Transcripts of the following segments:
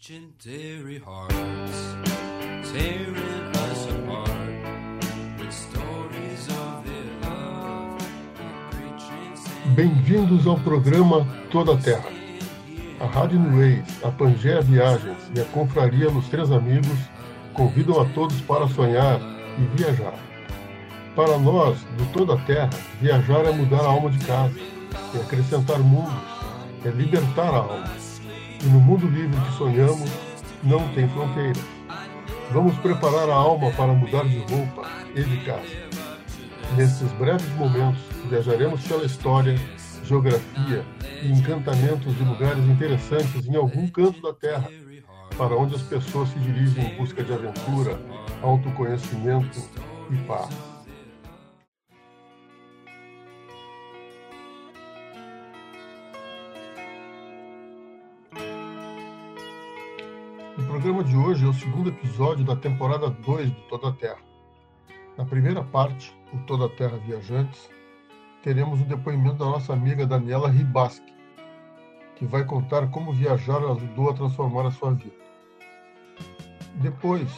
legendary hearts tearing us apart with stories of their love Bem-vindos ao programa Toda a Terra. A Rádio Nuez, a Pangeia Viagens e a Confraria Nos Três Amigos convidam a todos para sonhar e viajar. Para nós, do Toda a Terra, viajar é mudar a alma de casa, é acrescentar mundos, é libertar a alma. E no mundo livre que sonhamos, não tem fronteiras. Vamos preparar a alma para mudar de roupa e de casa. Nesses breves momentos, viajaremos pela história, geografia e encantamentos de lugares interessantes em algum canto da Terra, para onde as pessoas se dirigem em busca de aventura, autoconhecimento e paz. Programa de hoje é o segundo episódio da temporada 2 do Toda a Terra. Na primeira parte, o Toda a Terra Viajantes, teremos o depoimento da nossa amiga Daniela Ribaski, que vai contar como viajar ajudou a transformar a sua vida. Depois,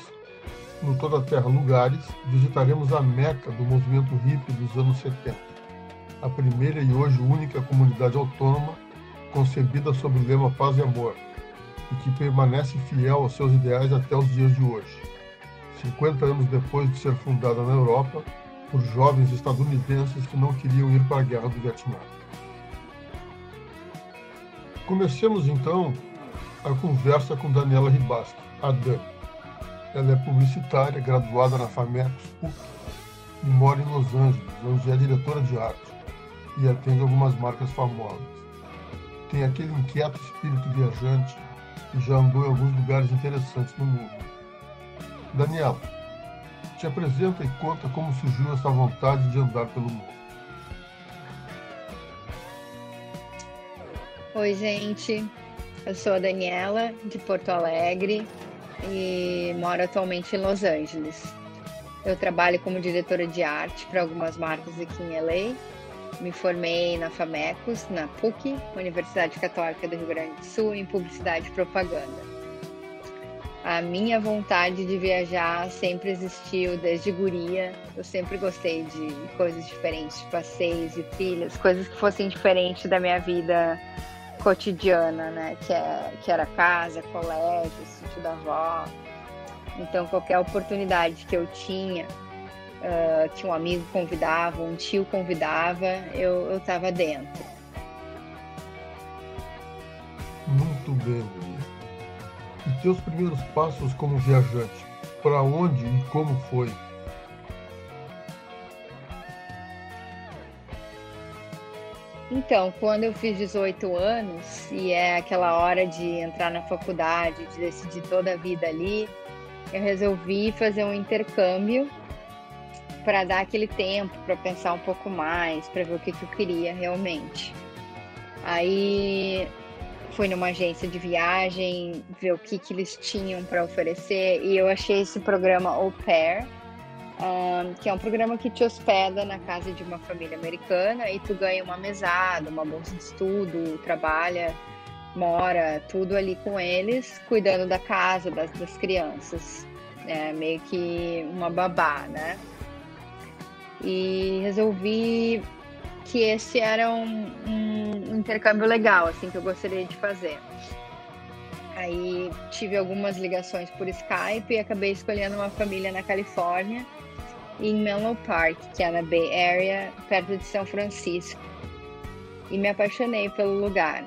no Toda a Terra Lugares, visitaremos a meca do movimento hippie dos anos 70, a primeira e hoje única comunidade autônoma concebida sob o lema Paz e Amor, e que permanece fiel aos seus ideais até os dias de hoje, 50 anos depois de ser fundada na Europa por jovens estadunidenses que não queriam ir para a guerra do Vietnã. Comecemos então a conversa com Daniela Ribaski, a Dani. Ela é publicitária, graduada na FAMECOS PUC e mora em Los Angeles, onde é diretora de arte e atende algumas marcas famosas. Tem aquele inquieto espírito viajante já andou em alguns lugares interessantes no mundo. Daniela, te apresenta e conta como surgiu essa vontade de andar pelo mundo. Oi, gente. Eu sou a Daniela, de Porto Alegre, e moro atualmente em Los Angeles. Eu trabalho como diretora de arte para algumas marcas aqui em LA. Me formei na FAMECOS, na PUC, Universidade Católica do Rio Grande do Sul, em publicidade e propaganda. A minha vontade de viajar sempre existiu desde guria. Eu sempre gostei de coisas diferentes, de passeios e trilhas, coisas que fossem diferentes da minha vida cotidiana, né? Que, é, que era casa, colégio, sítio da avó. Então, qualquer oportunidade que eu tinha, uh, que um amigo convidava, um tio convidava, eu, eu tava dentro. Muito bem, Maria. E teus primeiros passos como viajante? Para onde e como foi? Então, quando eu fiz 18 anos, e é aquela hora de entrar na faculdade, de decidir toda a vida ali, eu resolvi fazer um intercâmbio para dar aquele tempo, para pensar um pouco mais, para ver o que, que eu queria realmente. Aí fui numa agência de viagem, ver o que, que eles tinham para oferecer, e eu achei esse programa Au Pair, um, que é um programa que te hospeda na casa de uma família americana e tu ganha uma mesada, uma bolsa de estudo, trabalha, mora, tudo ali com eles, cuidando da casa, das, das crianças. É meio que uma babá, né? E resolvi que esse era um, um intercâmbio legal, assim, que eu gostaria de fazer. Aí tive algumas ligações por Skype e acabei escolhendo uma família na Califórnia em Menlo Park, que é na Bay Area, perto de São Francisco. E me apaixonei pelo lugar.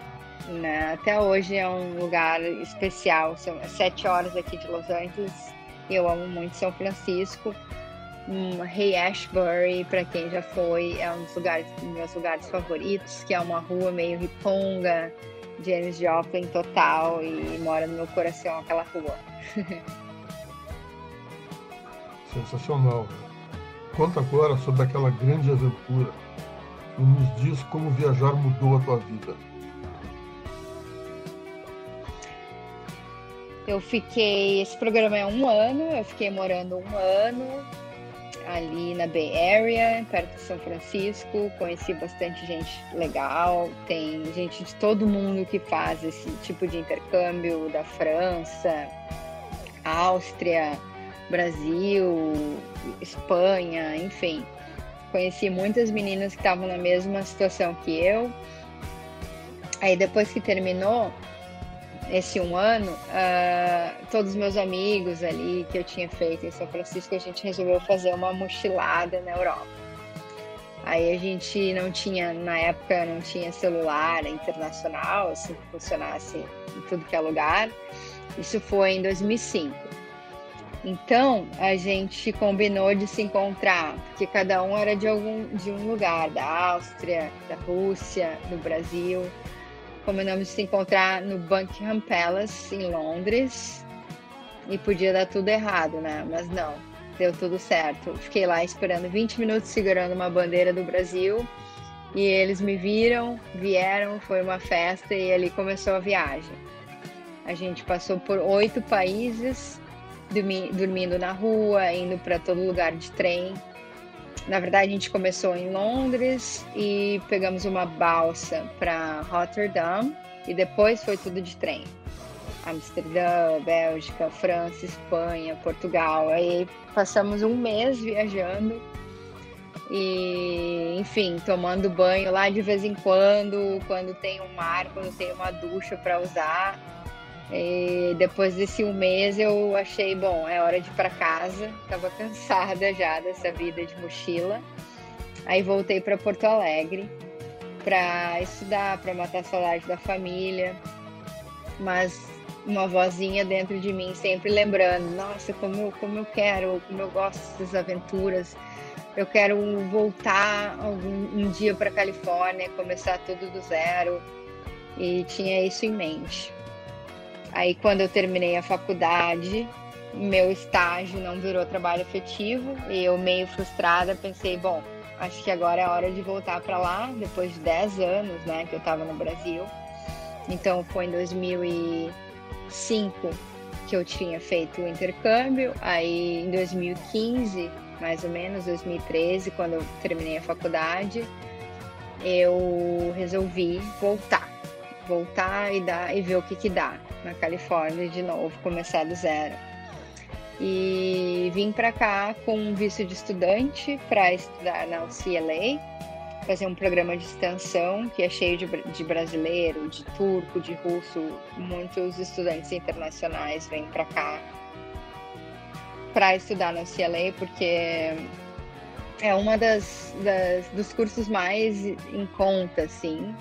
Né? Até hoje é um lugar especial. São sete horas aqui de Los Angeles. Eu amo muito São Francisco. Um, Hey Ashbury, para quem já foi, é um dos lugares, meus lugares favoritos, que é uma rua meio riponga, James Joplin total, e mora no meu coração aquela rua. Sensacional. Conta agora sobre aquela grande aventura e nos diz como viajar mudou a tua vida. Eu fiquei. Esse programa é um ano, eu fiquei morando um ano. Ali na Bay Area, perto de São Francisco. Conheci bastante gente legal. Tem gente de todo mundo que faz esse tipo de intercâmbio da França, Áustria, Brasil, Espanha, enfim. Conheci muitas meninas que estavam na mesma situação que eu. Aí depois que terminou, esse um ano, uh, todos os meus amigos ali que eu tinha feito em São Francisco, a gente resolveu fazer uma mochilada na Europa. Aí a gente não tinha, na época, não tinha celular internacional, assim, que funcionasse em tudo que é lugar. Isso foi em 2005. Então a gente combinou de se encontrar, porque cada um era de algum de um lugar, da Áustria, da Rússia, do Brasil combinamos se encontrar no Buckingham Palace, em Londres. E podia dar tudo errado, né? Mas não, deu tudo certo. Fiquei lá esperando 20 minutos segurando uma bandeira do Brasil. E eles me viram, vieram, foi uma festa e ali começou a viagem. A gente passou por oito países, dormindo na rua, indo para todo lugar de trem. Na verdade, a gente começou em Londres e pegamos uma balsa para Rotterdam e depois foi tudo de trem. Amsterdã, Bélgica, França, Espanha, Portugal. Aí passamos um mês viajando e, enfim, tomando banho lá de vez em quando, quando tem um mar, quando tem uma ducha para usar. E depois desse um mês eu achei, bom, é hora de ir para casa. Tava cansada já dessa vida de mochila. Aí voltei para Porto Alegre para estudar, para matar a saudade da família. Mas uma vozinha dentro de mim sempre lembrando, nossa, como, como eu quero, como eu gosto dessas aventuras. Eu quero voltar algum, um dia para Califórnia, começar tudo do zero. E tinha isso em mente. Aí, quando eu terminei a faculdade, meu estágio não virou trabalho efetivo e eu, meio frustrada, pensei: bom, acho que agora é hora de voltar para lá, depois de 10 anos né, que eu estava no Brasil. Então, foi em 2005 que eu tinha feito o intercâmbio. Aí, em 2015, mais ou menos, 2013, quando eu terminei a faculdade, eu resolvi voltar voltar e dar e ver o que que dá na Califórnia de novo, começar do zero. E vim para cá com um visto de estudante para estudar na UCLA, fazer um programa de extensão que é cheio de, de brasileiro, de turco, de russo, muitos estudantes internacionais vêm para cá para estudar na UCLA porque é uma das, das, dos cursos mais em conta, assim,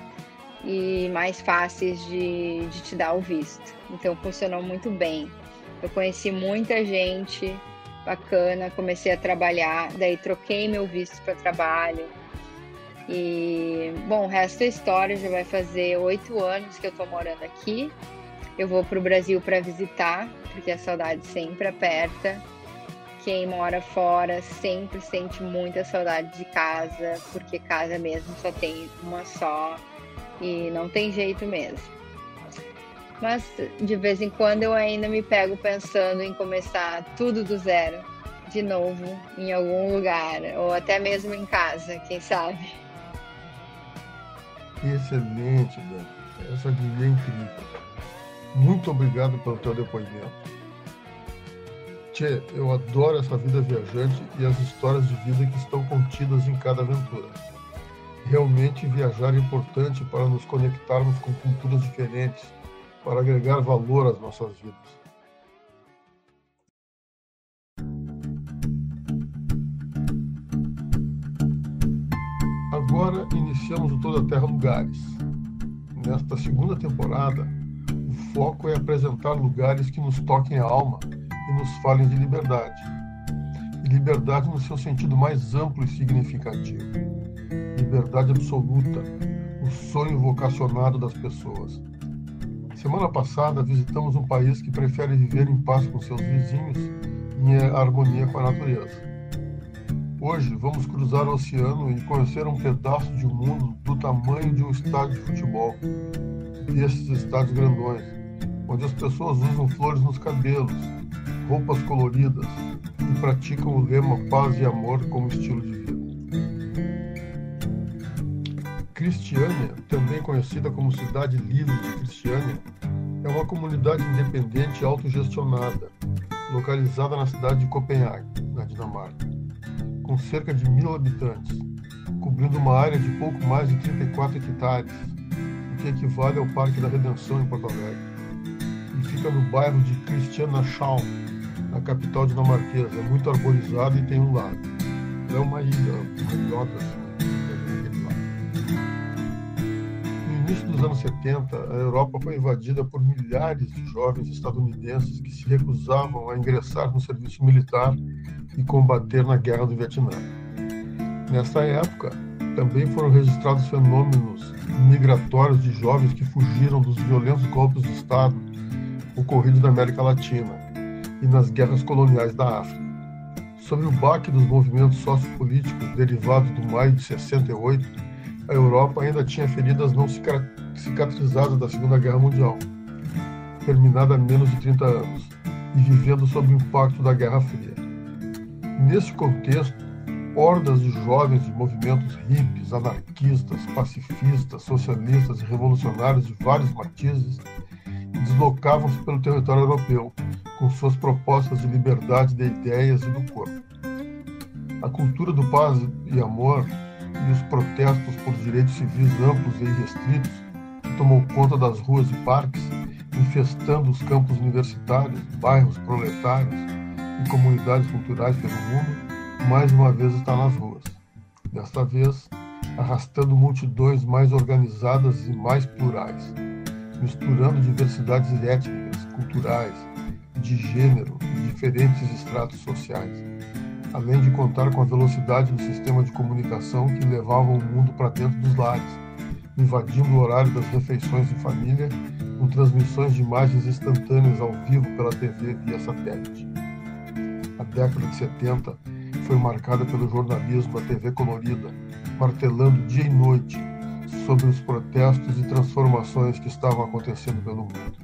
e mais fáceis de, de te dar o visto. Então funcionou muito bem. Eu conheci muita gente bacana, comecei a trabalhar, daí troquei meu visto para trabalho. E, bom, o resto da história já vai fazer oito anos que eu tô morando aqui. Eu vou pro Brasil para visitar, porque a saudade sempre aperta. Quem mora fora sempre sente muita saudade de casa, porque casa mesmo só tem uma só e não tem jeito mesmo. Mas de vez em quando eu ainda me pego pensando em começar tudo do zero, de novo, em algum lugar, ou até mesmo em casa, quem sabe. Excelente, Dan. Essa guia é incrível. Muito obrigado pelo teu depoimento. Tchê, eu adoro essa vida viajante e as histórias de vida que estão contidas em cada aventura. Realmente viajar é importante para nos conectarmos com culturas diferentes, para agregar valor às nossas vidas. Agora iniciamos o Toda Terra Lugares. Nesta segunda temporada, o foco é apresentar lugares que nos toquem a alma e nos falem de liberdade. E liberdade no seu sentido mais amplo e significativo liberdade absoluta, o sonho vocacionado das pessoas. Semana passada visitamos um país que prefere viver em paz com seus vizinhos e em harmonia com a natureza. Hoje vamos cruzar o oceano e conhecer um pedaço de um mundo do tamanho de um estádio de futebol, desses estádios grandões, onde as pessoas usam flores nos cabelos, roupas coloridas e praticam o lema paz e amor como estilo de Cristiânia, também conhecida como Cidade Livre de Cristiânia, é uma comunidade independente autogestionada, localizada na cidade de Copenhague, na Dinamarca, com cerca de mil habitantes, cobrindo uma área de pouco mais de 34 hectares, o que equivale ao Parque da Redenção em Porto Alegre, e fica no bairro de Christianshavn, na capital dinamarquesa, muito arborizado e tem um lago. É uma ilha, uma ilhota, assim, início dos anos 70, a Europa foi invadida por milhares de jovens estadunidenses que se recusavam a ingressar no serviço militar e combater na Guerra do Vietnã. Nessa época, também foram registrados fenômenos migratórios de jovens que fugiram dos violentos golpes de Estado ocorridos na América Latina e nas guerras coloniais da África. Sobre o baque dos movimentos sociopolíticos derivados do maio de 68, a Europa ainda tinha feridas não cicatrizadas da Segunda Guerra Mundial, terminada há menos de 30 anos, e vivendo sob o impacto da Guerra Fria. Nesse contexto, hordas de jovens de movimentos hippies, anarquistas, pacifistas, socialistas e revolucionários de vários matizes deslocavam-se pelo território europeu com suas propostas de liberdade de ideias e do corpo. A cultura do paz e amor e os protestos por direitos civis amplos e irrestritos que tomou conta das ruas e parques, infestando os campos universitários, bairros proletários e comunidades culturais pelo mundo, mais uma vez está nas ruas. Desta vez, arrastando multidões mais organizadas e mais plurais, misturando diversidades étnicas, culturais, de gênero e diferentes estratos sociais além de contar com a velocidade do sistema de comunicação que levava o mundo para dentro dos lares, invadindo o horário das refeições de família com transmissões de imagens instantâneas ao vivo pela TV via satélite. A década de 70 foi marcada pelo jornalismo da TV colorida, martelando dia e noite sobre os protestos e transformações que estavam acontecendo pelo mundo.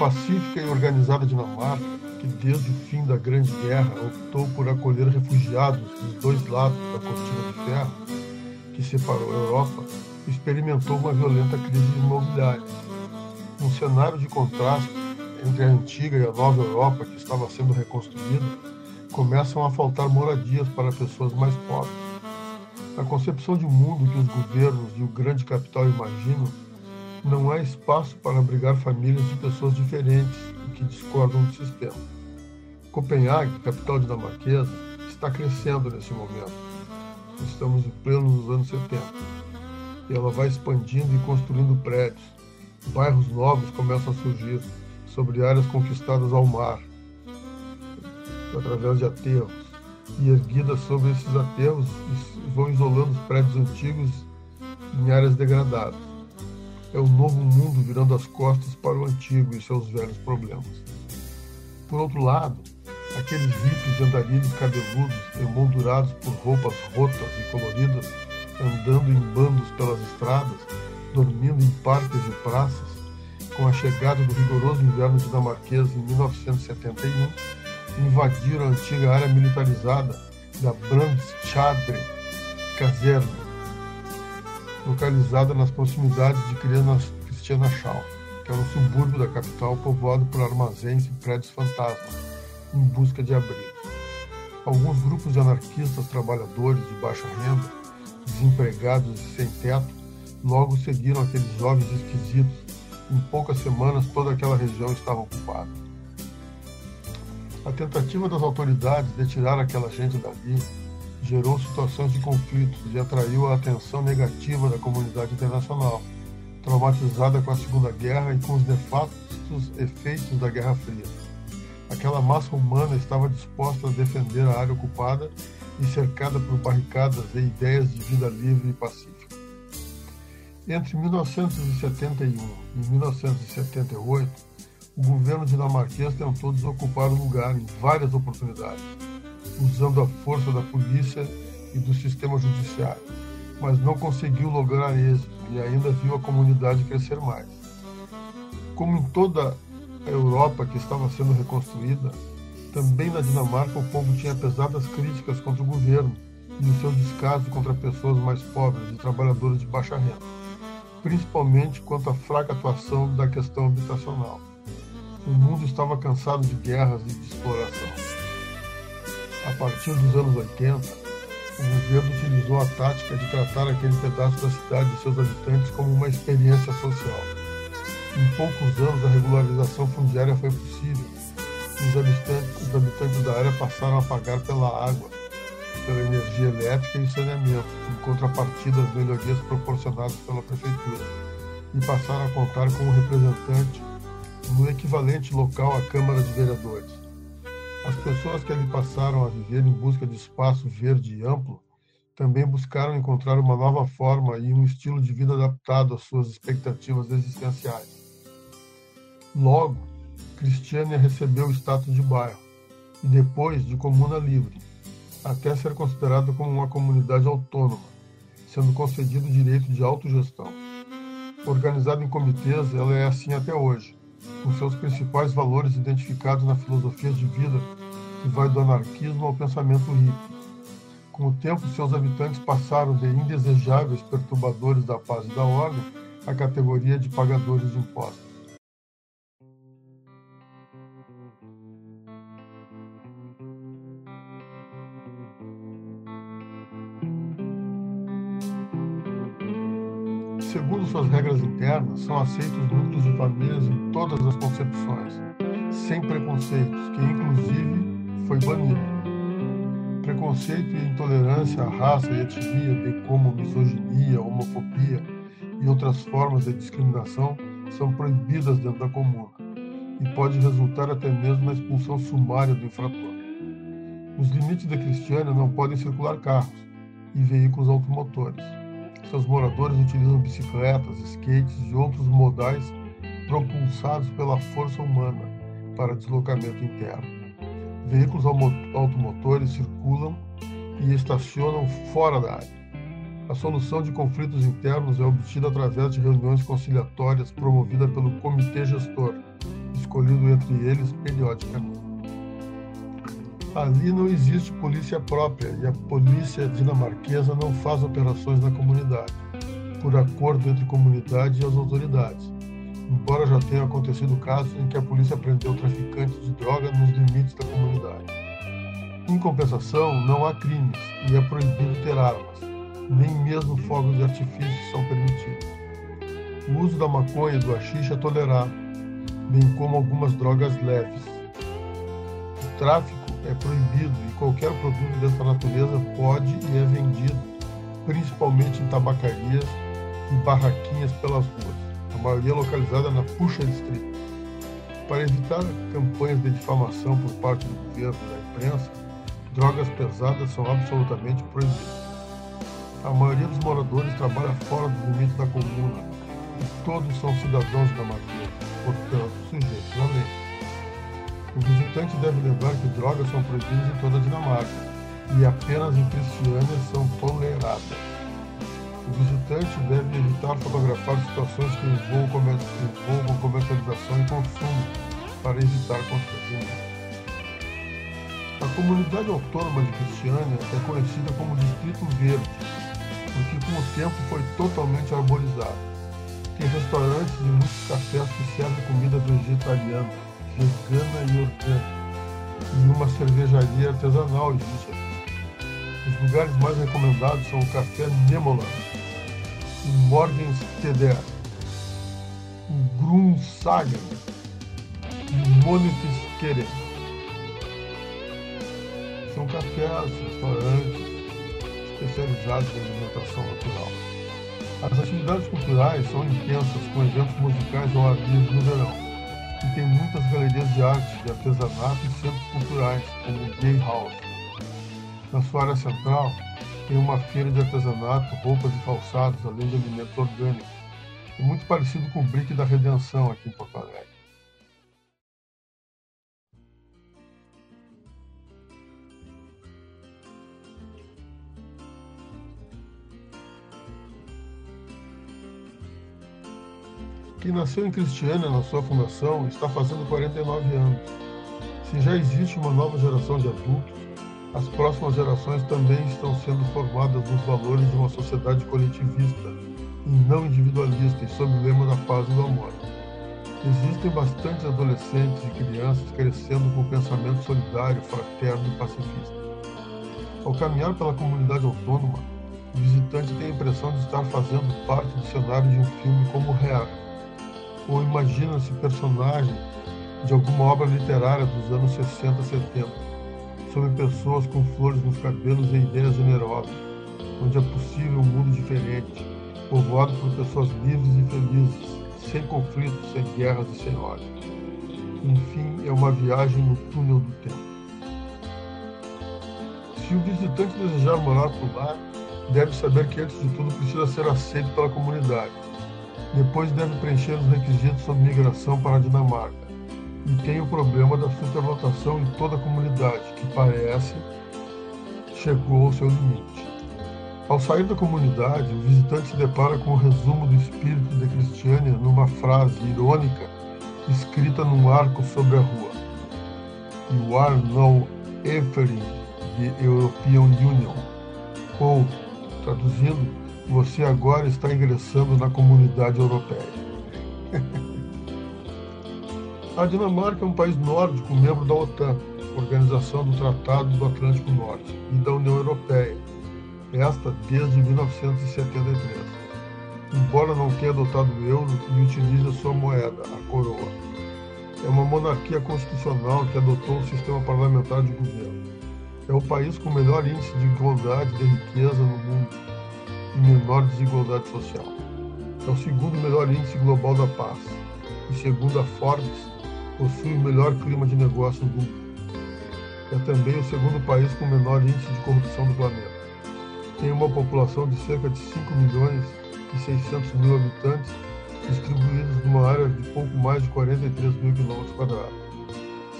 Pacífica e organizada Dinamarca, que desde o fim da Grande Guerra optou por acolher refugiados dos dois lados da cortina de ferro que separou a Europa, experimentou uma violenta crise imobiliária. Um cenário de contraste entre a antiga e a nova Europa que estava sendo reconstruída, começam a faltar moradias para pessoas mais pobres. A concepção de mundo que os governos e o grande capital imaginam não há espaço para abrigar famílias de pessoas diferentes e que discordam do sistema. Copenhague, capital dinamarquesa, está crescendo nesse momento. Estamos em pleno nos anos 70. E ela vai expandindo e construindo prédios. Bairros novos começam a surgir sobre áreas conquistadas ao mar, através de aterros. E erguidas sobre esses aterros vão isolando os prédios antigos em áreas degradadas é o novo mundo virando as costas para o antigo e seus velhos problemas. Por outro lado, aqueles hippies andarilhos cabeludos, emoldurados por roupas rotas e coloridas, andando em bandos pelas estradas, dormindo em parques e praças, com a chegada do rigoroso inverno dinamarquês em 1971, invadiram a antiga área militarizada da Brandstadre Caserna, localizada nas proximidades de Cristiana Schau, que é um subúrbio da capital povoado por armazéns e prédios fantasmas, em busca de abrigo. Alguns grupos de anarquistas trabalhadores de baixa renda, desempregados e sem teto, logo seguiram aqueles jovens esquisitos. Em poucas semanas, toda aquela região estava ocupada. A tentativa das autoridades de tirar aquela gente dali gerou situações de conflitos e atraiu a atenção negativa da comunidade internacional, traumatizada com a Segunda Guerra e com os nefastos efeitos da Guerra Fria. Aquela massa humana estava disposta a defender a área ocupada e cercada por barricadas e ideias de vida livre e pacífica. Entre 1971 e 1978, o governo dinamarquês tentou desocupar o lugar em várias oportunidades, usando a força da polícia e do sistema judiciário, mas não conseguiu lograr êxito e ainda viu a comunidade crescer mais. Como em toda a Europa que estava sendo reconstruída, também na Dinamarca o povo tinha pesadas críticas contra o governo e o seu descaso contra pessoas mais pobres e trabalhadores de baixa renda, principalmente quanto à fraca atuação da questão habitacional. O mundo estava cansado de guerras e de exploração. A partir dos anos 80, o governo utilizou a tática de tratar aquele pedaço da cidade e seus habitantes como uma experiência social. Em poucos anos, a regularização fundiária foi possível os habitantes, os habitantes da área passaram a pagar pela água, pela energia elétrica e saneamento, em contrapartida às melhorias proporcionadas pela prefeitura, e passaram a contar com um representante no equivalente local à Câmara de Vereadores. As pessoas que ali passaram a viver em busca de espaço verde e amplo também buscaram encontrar uma nova forma e um estilo de vida adaptado às suas expectativas existenciais. Logo, Cristiânia recebeu o status de bairro e depois de comuna livre, até ser considerada como uma comunidade autônoma, sendo concedido o direito de autogestão. Organizada em comitês, ela é assim até hoje, com seus principais valores identificados na filosofia de vida que vai do anarquismo ao pensamento hippie. Com o tempo, seus habitantes passaram de indesejáveis perturbadores da paz e da ordem à categoria de pagadores de impostos. Segundo suas regras internas, são aceitos núcleos de famílias em todas as concepções, sem preconceitos, que inclusive foi banido. Preconceito e intolerância à raça e etnia, bem como misoginia, homofobia e outras formas de discriminação, são proibidas dentro da comuna e pode resultar até mesmo na expulsão sumária do infrator. Os limites da Cristiana não podem circular carros e veículos automotores seus moradores utilizam bicicletas, skates e outros modais propulsados pela força humana para deslocamento interno. Veículos automotores circulam e estacionam fora da área. A solução de conflitos internos é obtida através de reuniões conciliatórias promovidas pelo comitê gestor, escolhido entre eles periodicamente. Ali não existe polícia própria e a polícia dinamarquesa não faz operações na comunidade, por acordo entre comunidade e as autoridades. Embora já tenham acontecido casos em que a polícia prendeu traficantes de droga nos limites da comunidade. Em compensação, não há crimes e é proibido ter armas. Nem mesmo fogos de artifício são permitidos. O uso da maconha e do haxixe é tolerado, bem como algumas drogas leves. O tráfico é proibido e qualquer produto dessa natureza pode e é vendido, principalmente em tabacarias e barraquinhas pelas ruas, a maioria localizada na Puxa Distrito. Para evitar campanhas de difamação por parte do governo e da imprensa, drogas pesadas são absolutamente proibidas. A maioria dos moradores trabalha fora dos limites da comuna e todos são cidadãos da Marquesa, portanto, sujeitos à lei. O visitante deve lembrar que drogas são proibidas em toda a Dinamarca e apenas em Cristiânia são toleradas. O visitante deve evitar fotografar situações que envolvam, comercialização e consumo para evitar constrangimento. A comunidade autônoma de Cristiânia é conhecida como Distrito Verde, porque com o tempo foi totalmente arborizado. Tem restaurantes e muitos cafés que servem comida vegetariana vegana e orgânica, e uma cervejaria artesanal Os lugares mais recomendados são o Café Nemola e Morgens Teder, o Grunsagen e o Monetiskeren. São cafés, restaurantes especializados em alimentação natural. As atividades culturais são intensas, com eventos musicais ao ar livre no verão e tem muitas galerias de arte, de artesanato e centros culturais, como o Gay House. Na sua área central, tem uma feira de artesanato, roupas e calçados, além de alimentos orgânicos. É muito parecido com o Brick da Redenção aqui em Porto Alegre. Que nasceu em Cristiana na sua fundação está fazendo 49 anos. Se já existe uma nova geração de adultos, as próximas gerações também estão sendo formadas nos valores de uma sociedade coletivista e não individualista e sob o lema da paz e do amor. Existem bastantes adolescentes e crianças crescendo com pensamento solidário, fraterno e pacifista. Ao caminhar pela comunidade autônoma, o visitante tem a impressão de estar fazendo parte do cenário de um filme como Hair, ou imagina-se personagem de alguma obra literária dos anos 60, 70, sobre pessoas com flores nos cabelos e ideias generosas, onde é possível um mundo diferente, povoado por pessoas livres e felizes, sem conflitos, sem guerras e sem ódio. Enfim, é uma viagem no túnel do tempo. Se o visitante desejar morar por lá, deve saber que antes de tudo precisa ser aceito pela comunidade. Depois deve preencher os requisitos sobre migração para a Dinamarca. E tem o problema da superlotação em toda a comunidade, que parece chegou ao seu limite. Ao sair da comunidade, o visitante se depara com o resumo do espírito de Cristiânia numa frase irônica escrita num arco sobre a rua. You are now entering the European Union. Ou, traduzindo, você agora está ingressando na comunidade europeia. a Dinamarca é um país nórdico, membro da OTAN, Organização do Tratado do Atlântico Norte, e da União Europeia, esta desde 1973. Embora não tenha adotado o euro e utilize a sua moeda, a coroa. É uma monarquia constitucional que adotou um sistema parlamentar de governo. É o país com o melhor índice de igualdade de riqueza no mundo menor desigualdade social. É o segundo melhor índice global da paz e, segundo a Forbes, possui o melhor clima de negócios do mundo. É também o segundo país com o menor índice de corrupção do planeta tem uma população de cerca de 5 milhões e 600 mil habitantes, distribuídos numa área de pouco mais de 43 mil quilômetros quadrados.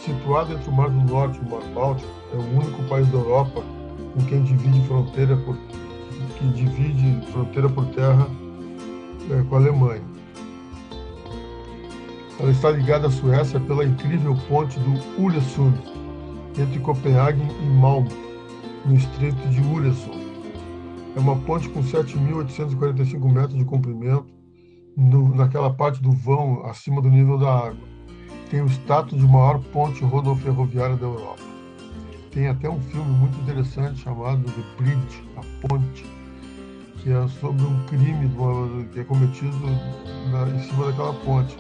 Situado entre o Mar do Norte e o Mar Báltico, é o único país da Europa com quem divide fronteira por, que divide fronteira por terra é, com a Alemanha. Ela está ligada à Suécia pela incrível ponte do Uresund, entre Copenhague e Malmö, no estreito de Uresund. É uma ponte com 7.845 metros de comprimento, no, naquela parte do vão acima do nível da água. Tem o status de maior ponte rodoferroviária da Europa. Tem até um filme muito interessante chamado The Bridge, a Ponte, que é sobre um crime que é cometido na, em cima daquela ponte,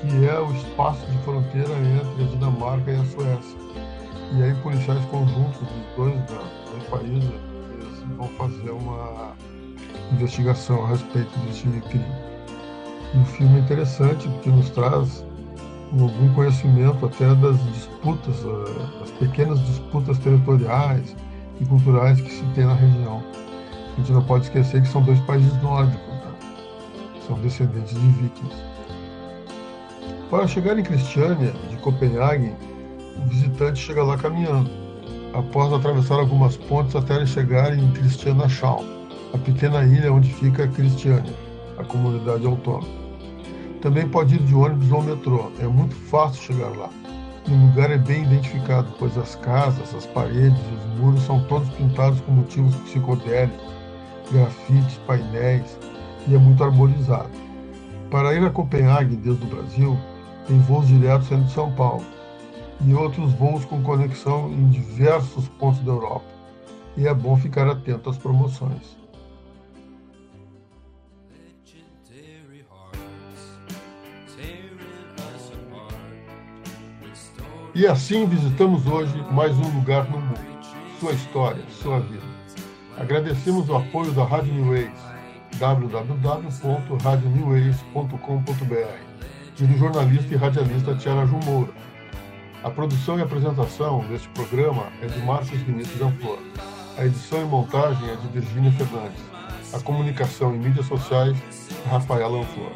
que é o espaço de fronteira entre a Dinamarca e a Suécia. E aí policiais conjuntos dos dois, dois países vão fazer uma investigação a respeito desse crime. O filme é interessante porque nos traz algum conhecimento até das disputas, eh, das pequenas disputas territoriais e culturais que se tem na região. A gente não pode esquecer que são dois países nórdicos, né? são descendentes de vikings. Para chegar em Cristiânia, de Copenhague, o visitante chega lá caminhando após atravessar algumas pontes até chegar em Cristianaschau, a pequena ilha onde fica Cristiânia, a comunidade autônoma. Também pode ir de ônibus ou metrô, é muito fácil chegar lá. E o lugar é bem identificado, pois as casas, as paredes e os muros são todos pintados com motivos psicodélicos, grafites, painéis e é muito arborizado. Para ir a Copenhague desde o Brasil, tem voos diretos saindo de São Paulo, e outros voos com conexão em diversos pontos da Europa. E é bom ficar atento às promoções. E assim visitamos hoje mais um lugar no mundo, sua história, sua vida. Agradecemos o apoio da Rádio New Ways, www.radioneways.com.br e do jornalista e radialista Tiara Moura. A produção e apresentação deste programa é de Márcio Vinícius Anflor. A edição e montagem é de Virgínia Fernandes. A comunicação e mídias sociais, Rafaela Anflor.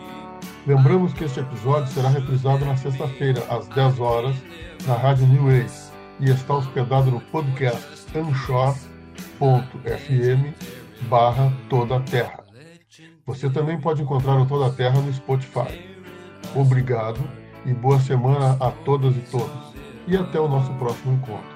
Lembramos que este episódio será reprisado na sexta-feira, às 10 horas, na Rádio New Ways e está hospedado no podcast anchor.fm barra Toda Terra. Você também pode encontrar o Toda Terra no Spotify. Obrigado e boa semana a todas e todos. E até o nosso próximo encontro.